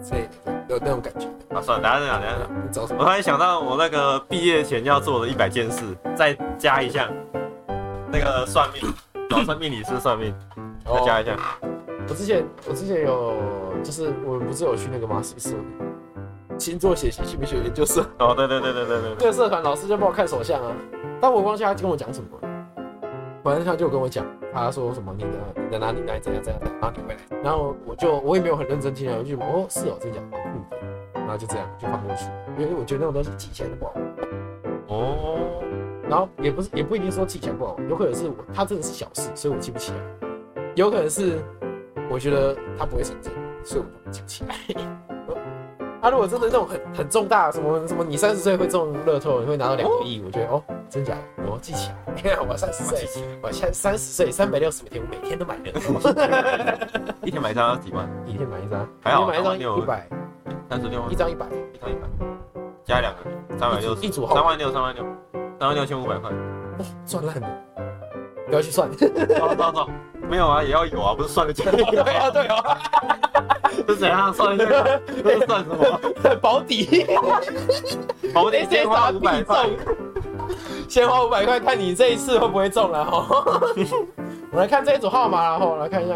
所以有那种感觉。啊，算了，等下等下等下，你找什么？我突然想到我那个毕业前要做的一百件事，再加一项，那个算命，老算命理师算命，再加一下。我之前我之前有，就是我们不是有去那个吗？是不是？星座学习信不信研究社？哦，对对对对对对。这个社团老师就帮我看手相啊，但我忘记他跟我讲什么，反正他就跟我讲，他说什么你的你的哪里哪里怎样怎样，然后你回来，然后我就我也没有很认真听啊，我就哦是哦，真讲。然后就这样就放过去，因为我觉得那种东西记起来的不好。哦，然后也不是也不一定说记起来不好，有可能是我他真的是小事，所以我记不起来；有可能是我觉得他不会成真，所以我记不起来。他、*laughs* 啊、如果真的那种很很重大，什么什么你三十岁会中乐透，你会拿到两个亿，我觉得哦，真假的，我记起来。你 *laughs* 看我三十岁，我现在三十岁，三百六十五天，我每天都买乐透。*laughs* 一天买一张要几万？一天买一张，还好，一天买一张一百。三十六万，一张一百，一张一百，加两个，三百六十，一组号，三万六，三万六，三万六千五百块，哇，赚烂了，不要去算，走走走，没有啊，也要有啊，不是算的钱，对 *laughs* 啊对啊，是怎样算这个？这是算什么？*laughs* 保底，保底 *laughs* 先花五百块，先花五百块，看你这一次会不会中了哈。我来看这一组号码，然后来看一下。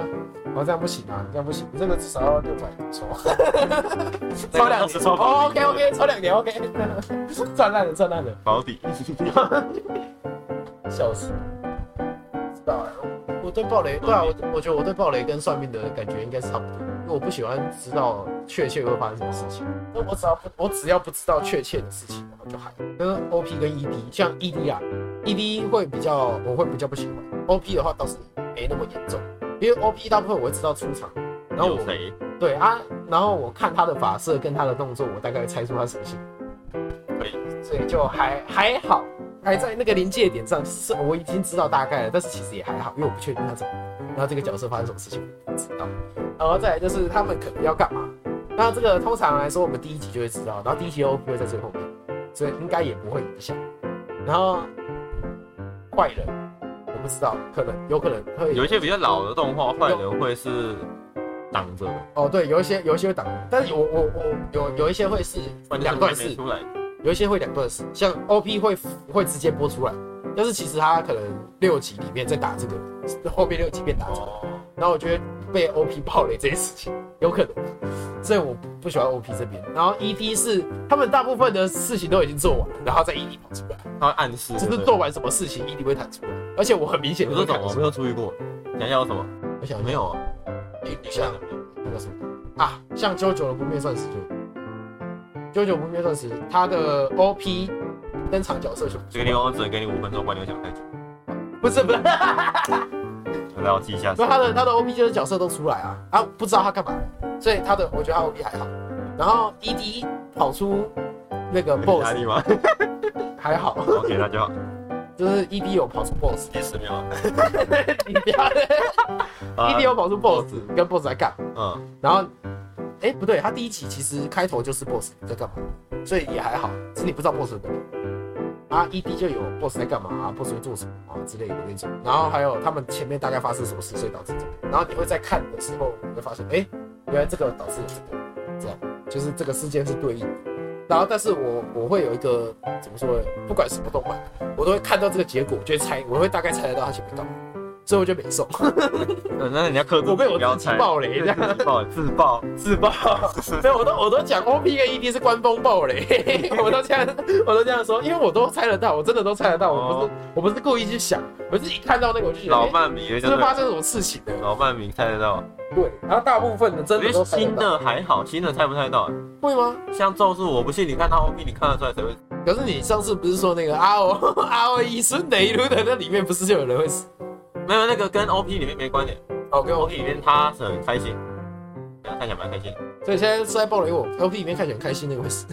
哦，这样不行啊，这样不行，这个至少要六百抽，*laughs* 抽两次抽，OK OK，抽两年 OK，*laughs* 赚烂了赚烂了，保底，*laughs* 笑死，知道了，我对暴雷，对啊，我我觉得我对暴雷跟算命的感觉应该是差不多，因为我不喜欢知道确切会发生什么事情，那我只要不我只要不知道确切的事情，我就还跟 OP 跟 ED，像 ED 啊，ED 会比较我会比较不喜欢，OP 的话倒是没那么严重。因为 OP 大部分我会知道出场，然后我谁？对啊，然后我看他的发色跟他的动作，我大概猜出他什么性，可以，所以就还还好，还在那个临界点上，是我已经知道大概了，但是其实也还好，因为我不确定他怎么，然后这个角色发生什么事情我不知道，然后再来就是他们可能要干嘛，那这个通常来说我们第一集就会知道，然后第一集 OP 会在最后面，所以应该也不会影响，然后坏人。不知道，可能有可能会有一些比较老的动画，坏人会是挡着的。哦，对，有一些有一些会挡，但是我我我有有一些会是两段式，有一些会两段式，像 OP 会会直接播出来，但是其实他可能六集里面在打这个，后面六集变打这个，然后我觉得被 OP 爆雷这件事情有可能，所以我不喜欢 OP 这边。然后 ED 是他们大部分的事情都已经做完，然后在 ED 跑出来，他会暗示就是做完什么事情 ED 会弹出来。而且我很明显有，这种我没有注意过。想要什么？我想没有啊。你你想那个什么啊？像 JoJo 的不灭钻石就 JoJo 不灭钻石，它的 OP 登场角色就这个地方我只能给你五分钟，不然你会想太久。不是不是，*laughs* 我要记一下。那他的他的 OP 就是角色都出来啊，啊不知道他干嘛，所以他的我觉得他 OP 还好。然后 ED 跑出那个 *laughs* BOSS 压力吗？还好。*laughs* OK，那就好。就是 ED 有跑出 BOSS，第十秒，*laughs* 你不要，*laughs* ED 有跑出 BOSS，跟 BOSS 在干，嗯，然后，哎、欸，不对，他第一集其实开头就是 BOSS 在干嘛，所以也还好，是你不知道 BOSS 的，啊，ED 就有 boss 在干嘛啊，boss 会做什么啊之类的那种，然后还有他们前面大概发生什么事，所以导致这个，然后你会在看的时候，你会发现，哎、欸，原来这个导致了这个，这样就是这个事件是对应的。然后，但是我我会有一个怎么说呢？不管什么动漫，我都会看到这个结果，我就猜，我会大概猜得到他前面干嘛，所以我就没送。*laughs* 嗯，那人家刻我被我自己爆雷，这样自爆自爆自爆。所以 *laughs* 我都我都讲 OP 跟 ED 是官方爆雷，*laughs* 我都这样我都这样说，因为我都猜得到，我真的都猜得到，我不是我不是故意去想，我是一看到那个我就觉得老漫迷，这是发生什么事情的？老漫迷猜得到。对，然后大部分的真的都新的还好，新的猜不猜到？会吗？像咒术，我不信你看他 OP，你看得出来谁会？可是你上次不是说那个阿欧阿欧伊孙雷路的那里面不是就有人会死？没有，那个跟 OP 里面没关联。哦，跟 OP 里面他是很开心，看起来蛮开心。所以现在是在暴雷我，OP 里面看起来很开心那个会死。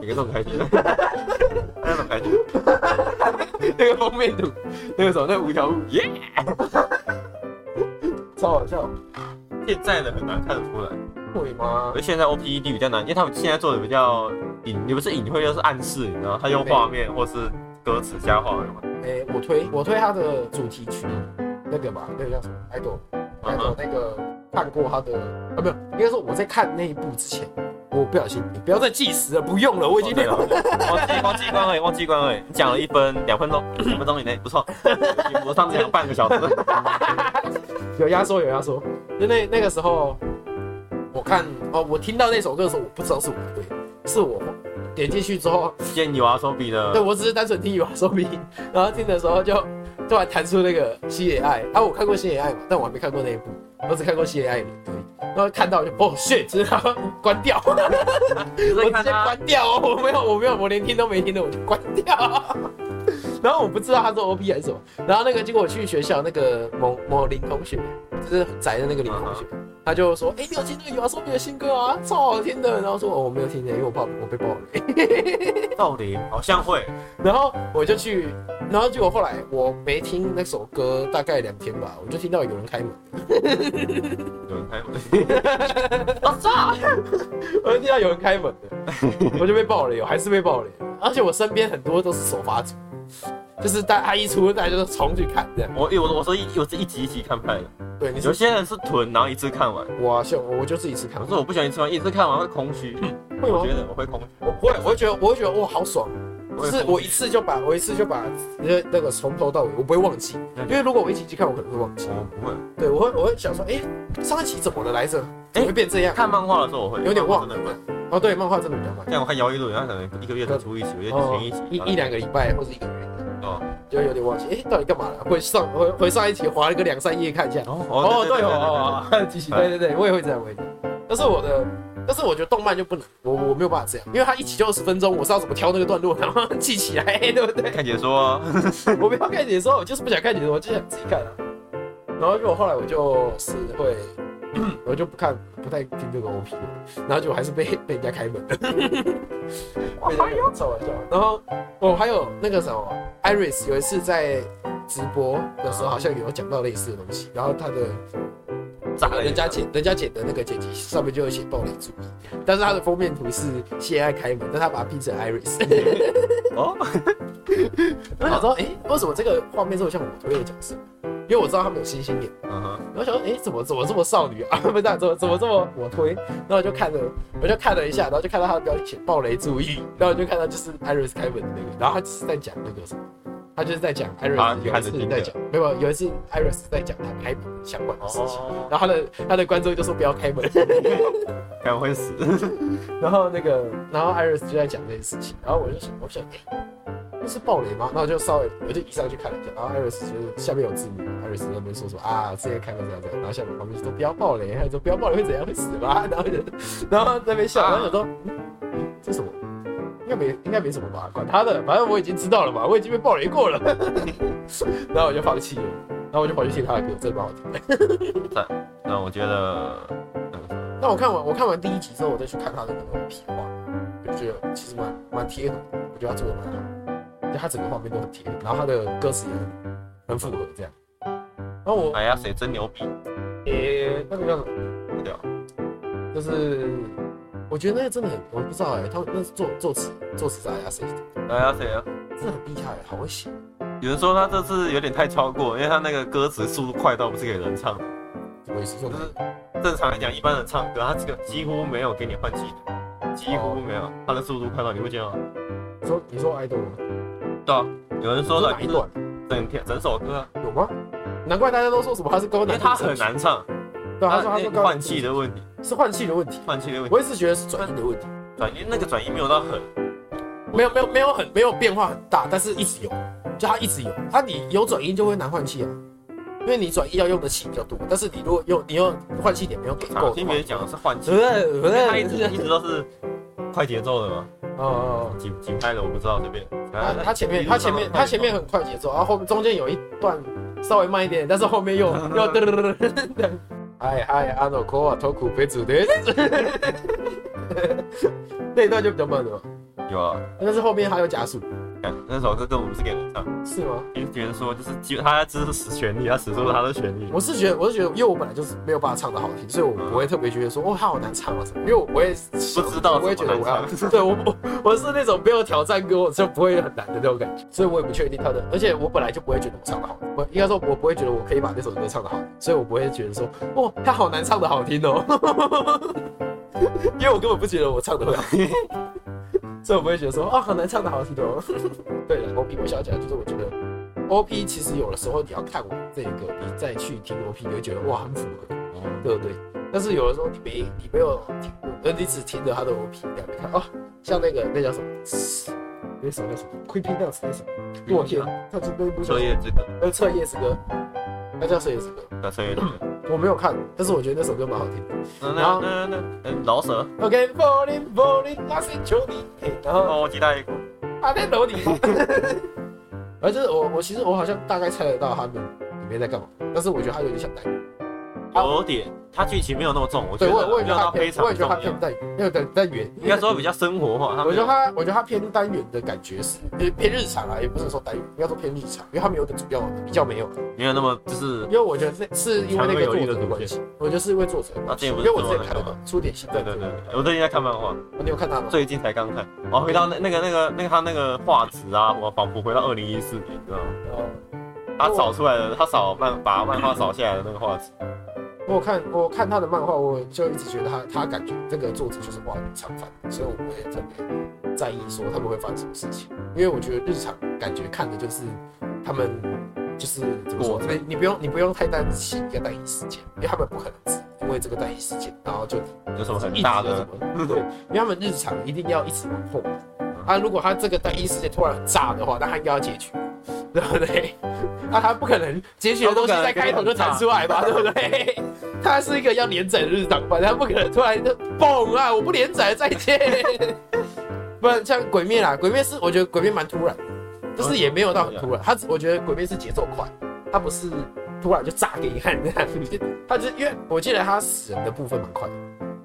你个这么开心？*laughs* 那么开心？*laughs* 那个封面图，那个什么，那五条悟，耶！超好笑，现在的很难看得出来，会吗？而现在 OPED 比较难，因为他们现在做的比较隐，你不是隐晦，就是暗示，你知道，他用画面或是歌词加画面嘛。哎、欸，我推我推他的主题曲，那个吧，那个叫什么？idol，idol 那个看过他的啊，没有，应该说我在看那一部之前。我不小心，你不要再计时了，不用了，我已经 *laughs* 忘记忘记关了，忘记关了。你讲了一分两分钟，两分钟以内不错。*laughs* 我上次讲半个小时，有压缩有压缩。就那那个时候，我看哦，我听到那首歌的时候，我不知道是我对，是我点进去之后见有啊手比的。对，我只是单纯听有啊手比，*laughs* 然后听的时候就突然弹出那个西野爱啊，我看过西野爱嘛，但我还没看过那一部，我只看过西野爱里对。然后看到就哦，shit，直接关掉，*laughs* 我直接关掉哦，我没有，我没有，我连听都没听的，我就关掉。*laughs* 然后我不知道他是 OP 还是什么。然后那个结果我去学校，那个某某林同学，就是宅的那个林同学，他就说：“哎，你有听那个 YOASOBI 的新歌啊，超好听的。”然后说：“哦，我没有听见，因为我怕我被爆雷。*laughs* ”到底好像会。然后我就去。然后结果后来我没听那首歌，大概两天吧，我就听到有人开门，有人开门，*laughs* 我操！我就听到有人开门的，我就被爆雷，我还是被爆雷，而且我身边很多都是首发组，就是大他一出，大家就重去看这样。我我我说一我是一集一集看拍的，对，你有些人是囤，然后一次看完。我像我就是一次看完，可是我不喜欢一次看完，一次看完会空虚，会吗？我觉得我会空虚，我不会，我会觉得我会觉得哇好爽。是我一次就把我一次就把那那个从头到尾我不会忘记，因为如果我一集一集看我可能会忘记。我不会，对我会我会想说，哎，上一集怎么了来着？怎么会变这样？看漫画的时候我会有点忘，真的慢。哦，对，漫画真的比较慢。像我看摇一路，他可能一个月才出一集，我觉得前一集一一两个礼拜或者一个月，哦，就有点忘记。哎，到底干嘛了？会上回回上一期划了个两三页看一下。哦哦对哦，继续对对对，我也会这样，我也会。但是我的。但是我觉得动漫就不能，我我没有办法这样，因为它一集就二十分钟，我是要怎么挑那个段落，然后记起来，对不对？看解说啊，*laughs* 我不要看解说，我就是不想看解说，我就想自己看啊。然后就后来我就是会，我就不看，不太听这个 OP，然后就还是被 *laughs* 被人家开门。被开门，开玩笑。然后哦还有那个什么，Iris 有一次在直播的时候，好像有讲到类似的东西，然后他的。人家剪，人家剪的那个剪辑上面就有写暴雷主义，但是他的封面图是谢爱开门，但他把它 P 成 Iris。*laughs* 哦，*laughs* 我想说，哎、欸，为什么这个画面这么像我推的角色？因为我知道他们有星星眼。嗯哼。我想说，哎、欸，怎么怎么这么少女啊？*laughs* 不是，怎么怎么这么我推？然后我就看了，我就看了一下，然后就看到他的标题写暴雷注意，然后我就看到就是 Iris 开门的那个，然后他只是在讲那个什么。他就是在讲艾瑞斯有一次在讲，没有有一次艾瑞斯在讲他开门相关的事情，然后他的他的观众就说不要开门，*laughs* 可能会死。*laughs* 然后那个然后艾瑞斯就在讲这件事情，然后我就想我想，哎，那是暴雷吗？然后我就稍微我就移上去看了一下，然后艾瑞斯就是下面有字幕，艾瑞斯那边说说啊，之前看到这样这样，然后下面旁边就说不要暴雷，还说不要暴雷会怎样会死吧，*laughs* 然后就然后在那边笑，然后我说嗯，这什么？应该没，应该没什么吧，管他的，反正我已经知道了嘛，我已经被暴雷过了，*laughs* 然后我就放弃了，然后我就跑去听他的歌，真的蛮好听的。那我觉得，那我看完我看完第一集之后，我再去看他的那个皮画，我就觉得其实蛮蛮贴合，我觉得他做的蛮好，就他整个画面都很贴，然后他的歌词也很很符合这样。然后我，哎呀，谁真牛逼？诶，那个叫什么？对啊，就是。我觉得那个真的很，我不知道哎、欸，他们那是作作词作词是哎呀谁？哎呀谁啊？这很厉害，好会写。有人说他这次有点太超过，因为他那个歌词速度快到不是给人唱的。什么意思？就是正常来讲，一般人唱歌，他这个几乎没有给你换气的，几乎没有，他的速度快到你会见吗？你说你说爱豆吗？对啊，有人说的哪一段？整天整首歌。有吗？难怪大家都说什么他是高难度，因为他很难唱。对，他说他是换气的问题，是换气的问题，换气的问题。我一直觉得是转音的问题，转音那个转音没有到很，没有没有没有很没有变化很大，但是一直有，就他一直有，他你有转音就会难换气啊，因为你转音要用的气比较多，但是你如果用你用换气点没有给够，听别人讲的是换气，他一直一直都是快节奏的嘛，哦哦，几几拍的我不知道这边，他他前面他前面他前面很快节奏，然后后面中间有一段稍微慢一点，但是后面又 *laughs* 又噔噔噔噔。嗨嗨，阿诺科啊，托库贝祖的，那一段就比较慢了。有啊，但是后面还有加速。那首歌根本不是给人唱，是吗？听别人说，就是基他只是使旋律，他使出了他的旋律。我是觉得，我是觉得，因为我本来就是没有办法唱的好听，所以我不会特别觉得说，哦，他好难唱啊什么。因为我也不知道，我也觉得我要，*laughs* 对我我我是那种没有挑战过就不会很难的那种感觉，所以我也不确定他的，而且我本来就不会觉得我唱的好，我应该说，我不会觉得我可以把那首歌唱的好，所以我不会觉得说，哦，他好难唱的好听哦，*laughs* 因为我根本不觉得我唱的会好听。*laughs* 所以我不会觉得说啊，好难唱的好听的哦。*laughs* 对了，OP 我想起来就是我觉得 OP 其实有的时候你要看我这个，你再去听 OP，你会觉得哇很符合，对不对？但是有的时候你没你没有听过，而你只听着他的 OP，你看哦，像那个那叫什么？那首叫什么？Creepy Nuts 那首？落天，他是那部《彻夜之歌》。呃，《彻夜之歌》，那叫《彻夜之歌》。叫《彻夜之歌》。我没有看，但是我觉得那首歌蛮好听的。然后那那那老舍。OK，Falling Falling Nothing to me。然后我记得一个。啊在楼底。*laughs* 反正就是我我其实我好像大概猜得到他们里面在干嘛，但是我觉得他有点像。有点，他剧情没有那么重，我觉得。对，我我也觉得他非常。我也觉得他偏单元，没有单单元。应该说比较生活化。我觉得他，我觉得他偏单元的感觉是偏日常啊，也不是说单元，应该说偏日常，因为他没有的主要比较没有，没有那么就是。因为我觉得是是因为那个作者的关系，我觉得是因为作者。因为我之前看的嘛，出点新。对对对，我最近在看漫画。你有看他吗？最近才刚看。我回到那那个那个那个他那个画质啊，我仿佛回到二零一四年，知道吗？哦。他扫出来的，他扫漫把漫画扫下来的那个画质。我看我看他的漫画，我就一直觉得他他感觉这个作者就是画日常番，所以我不会特别在意说他们会发生什么事情，因为我觉得日常感觉看的就是他们就是怎么说，你你不用你不用太担心一个单一事件，因为他们不可能只因为这个单一事件，然后就有什么很大的对，因为他们日常一定要一直往后啊，如果他这个单一事件突然很炸的话，那他应该要结局，对不对？那他不可能结局的东西在开头就弹出来吧，*laughs* 对不对？他是一个要连载的日常番，他不可能突然就嘣啊！我不连载，再见。不然像鬼灭啦，鬼灭是我觉得鬼灭蛮突然，就是也没有到很突然。他我觉得鬼灭是节奏快，他不是突然就炸给你看这样。他就是因为我记得他死人的部分蛮快的，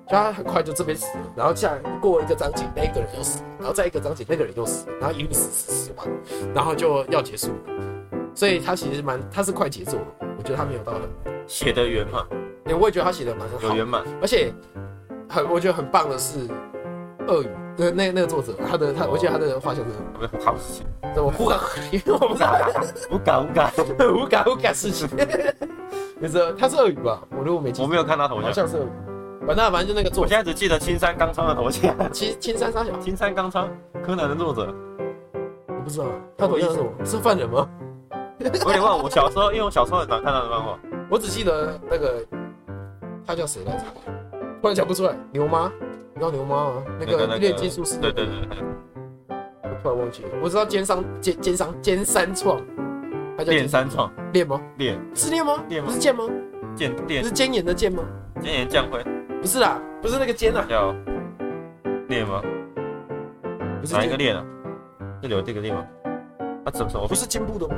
就他很快就这边死了，然后下来过一个章节那个人又死了，然后再一个章节那个人又死了，然后一路死死死完，然后就要结束。所以他其实蛮他是快节奏的，我觉得他没有到很写的圆满。我也觉得他写的蛮好，有圆满，而且很我觉得很棒的是鳄鱼，对那那个作者，他的他，我记得他的画像是好事情，怎么胡搞？因为我不知道，胡搞胡搞胡搞胡搞事情。没事，他是鳄鱼吧？我如果没记，我没有看他头像，好像是反正反正就那个作者，我现在只记得青山刚昌的头像。*laughs* 青青山啥小？青山刚昌，柯南的作者。我不知道，他头像是什么？是犯人吗？*laughs* 我有点忘了，我小时候因为我小时候很常看他的漫画，我只记得那个。他叫谁来着？突然想不出来。牛妈，你知道牛妈吗？那个炼金术师。对对对。我突然忘记了。我知道奸商奸奸商奸三创。他叫奸三创。炼吗？炼。是炼吗？炼吗？不是剑吗？剑炼。不是奸盐的剑吗？奸盐将辉。不是啦，不是那个尖啊。叫炼吗？不是哪一个炼啊？这里有这个炼吗？啊，怎么说？不是肩部的吗？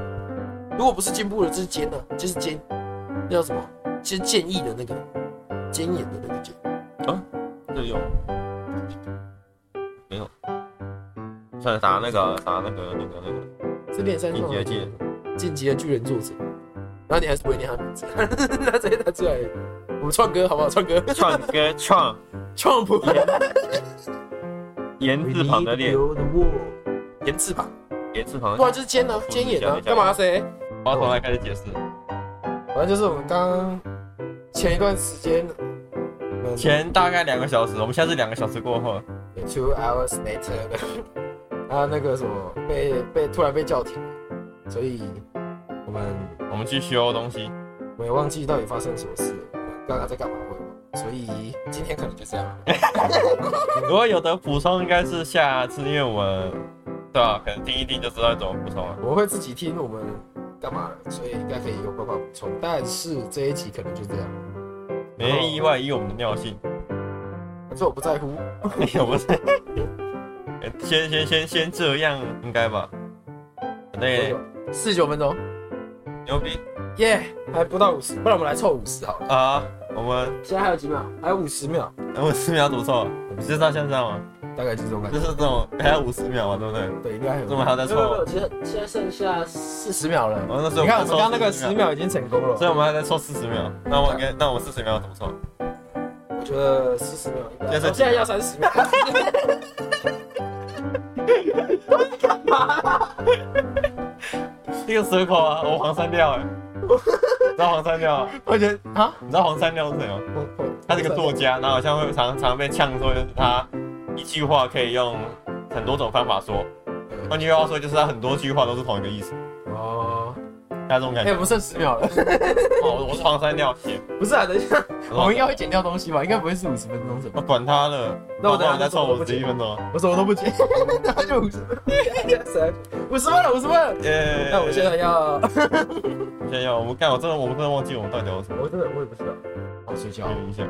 如果不是肩部的，这是尖的，这是尖。那叫什么？其实剑意的那个。尖眼的那个剑啊，这有没有？算了，打那个，打那个，那个，那个。是练三创。进阶的巨人，进击的巨人作者。然后你还是不会念他名字，*laughs* 他直接拿出来。我们唱歌好不好？唱歌。唱歌创创普。言字旁的脸。言字旁。言字旁，不然就是尖呢，尖眼呢，干嘛谁？我要从来开始解释。反正就是我们刚前一段时间，前大概两个小时，我们现在是两个小时过后，*laughs* two hours later 的，*laughs* 啊，那个什么被被突然被叫停，所以我们我们去修东西，我也忘记到底发生什么事了，刚刚在干嘛会，所以今天可能就这样。*laughs* 如果有的补充，应该是下次，因为我们对吧？可能听一听就知道怎么补充了。我会自己听我们干嘛，所以应该可以有办法补充。但是这一集可能就这样，没意外，以我们的尿性，可是我不在乎，*laughs* 没有不在，先先先先这样应该吧？那，四十九分钟，牛逼，耶，还不到五十，不然我们来凑五十好了啊。我们现在还有几秒？还有五十秒，五十秒怎么凑？不是到现在吗？大概就是这种感觉，就是这种，还有五十秒嘛，对不对？对，应该还有。这么还在凑？其实现在剩下四十秒了。哦，那时候你看我们刚刚那个十秒。已经成功了，所以我们还在凑四十秒。那我应该，那我们四十秒怎么凑？我觉得四十秒应该。现在要三十秒。*laughs* 干嘛？这个蛇口啊，我黄山料哎。你知道黄山料？我觉得啊，你知道黄三料是谁吗？他是个作家，然后好像会常常被呛说，就是他一句话可以用很多种方法说。换句话说，就是他很多句话都是同一个意思。哦，他这种感觉。哎，不剩十秒了。哦，我是黄三料写。*laughs* 不是啊，等一下，我们应该会剪掉东西吧？应该不会是五十分钟什么？管他呢，那我等下再凑五十一分钟。我什么都不剪，*laughs* 那就五十分。五十分了，五十分。耶！那我现在要，现在要，我们干，我真的，我们真的忘记我们到底聊什么。我真的，我也不知道。好睡觉。一下。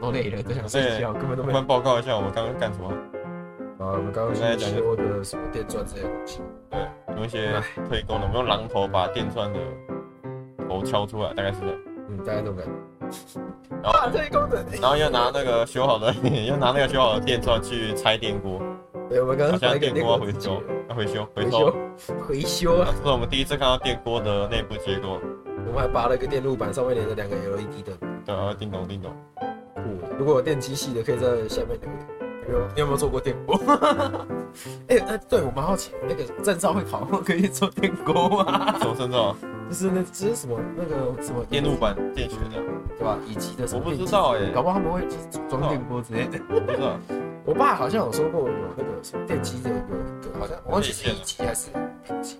都累了，都想睡觉，根本都没。我们报告一下我们刚刚干什么。啊，我们刚刚在讲说的什么电钻这些东西。对，用一些推功能，我们用榔头把电钻的头敲出来，大概是这样。嗯，大概这种感觉。然后推功能，然后又拿那个修好的，*laughs* 又拿那个修好的电钻去拆电锅。对，我们刚刚把电锅要回收，要回修，回收，回修啊！这是我们第一次看到电锅的内部结构。我们还拔了个电路板，上面连着两个 LED 灯。对啊，叮咚叮咚。如果有电机系的，可以在下面留言。有，你有没有做过电锅？*laughs* 哎哎，对我蛮好奇，那个证照会考，可以做电锅吗？什么证照？就是那这是什么那个什么电路板电学的，对吧？以及的什么？我不知道哎，搞不好他们会装电锅之类的。我不知道。我爸好像有说过有那个什么电机的有一个，好像我忘记是一级还是丙级，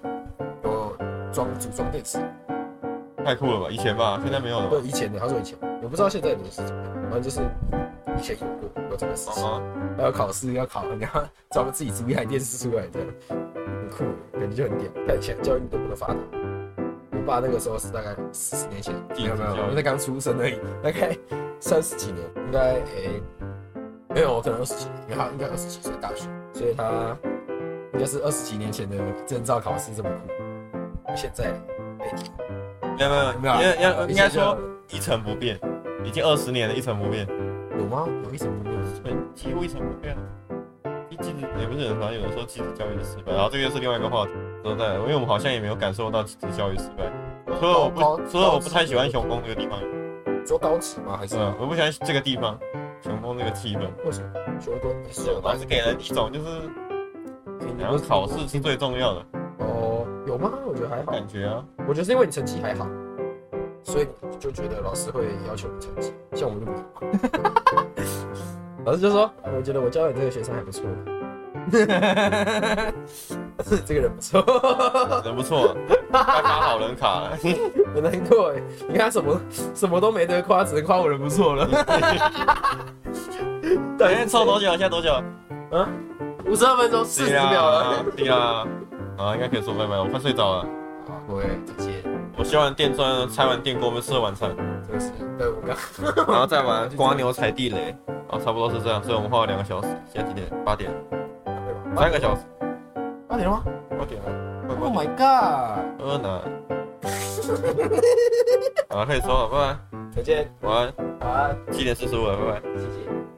有装组装电池。太酷了吧！以前吧，现在没有了。对，以前的，他说以前，我不知道现在的是怎么样。反正就是以前有过有这个事情，*laughs* 还有考试要考，你要专门自己租一台电视出来，这样很酷，感觉就很屌。但以前教育都不能发达。我爸那个时候是大概四十年前，没有没有，我在刚出生而已，大概三十几年，应该诶，没有，我可能二十几年，因为他应该二十几岁大学，所以他应该是二十几年前的证照考试这么酷。现在没有没有没有，应应应该说一成不变。已经二十年了，一成不变。有吗？有一成不变？对，几乎一成不变。一直也不是很常有的时候继子教育的失败，然后这个又是另外一个话题。说实在，因为我们好像也没有感受到机制教育失败。所以我不，所以我不太喜欢熊工这个地方。说高职吗？还是？我不喜欢这个地方，雄风这个气氛。为什么？熊猫是老是给人一种就是，然后考试是最重要的。哦，有吗？我觉得还好。感觉啊，我觉得是因为你成绩还好。所以你就觉得老师会要求你成绩，像我们就没有。*laughs* 老师就说：“我觉得我教你这个学生还不错，*laughs* 这个人不错，人不错，还发好人卡了。”很难过哎，你看他什么什么都没得夸，只能夸我人不错了。等 *laughs* 下凑多久？现在多久？啊，五十二分钟四十秒了。对啊，啊，应该可以说拜拜，我快睡着了。好，各位再见。我修完电钻，拆完电锅，我们吃了晚餐。这个是对我刚，然后再玩 *laughs* 蜗牛踩地雷，啊，差不多是这样。所以我们花了两个小时，现在几点？八点。三个小时。八点了吗？八点了。Oh my god！呃呢。*laughs* 好，可以收了，拜拜。再见。晚安。晚安。七点四十五了，拜拜。谢谢。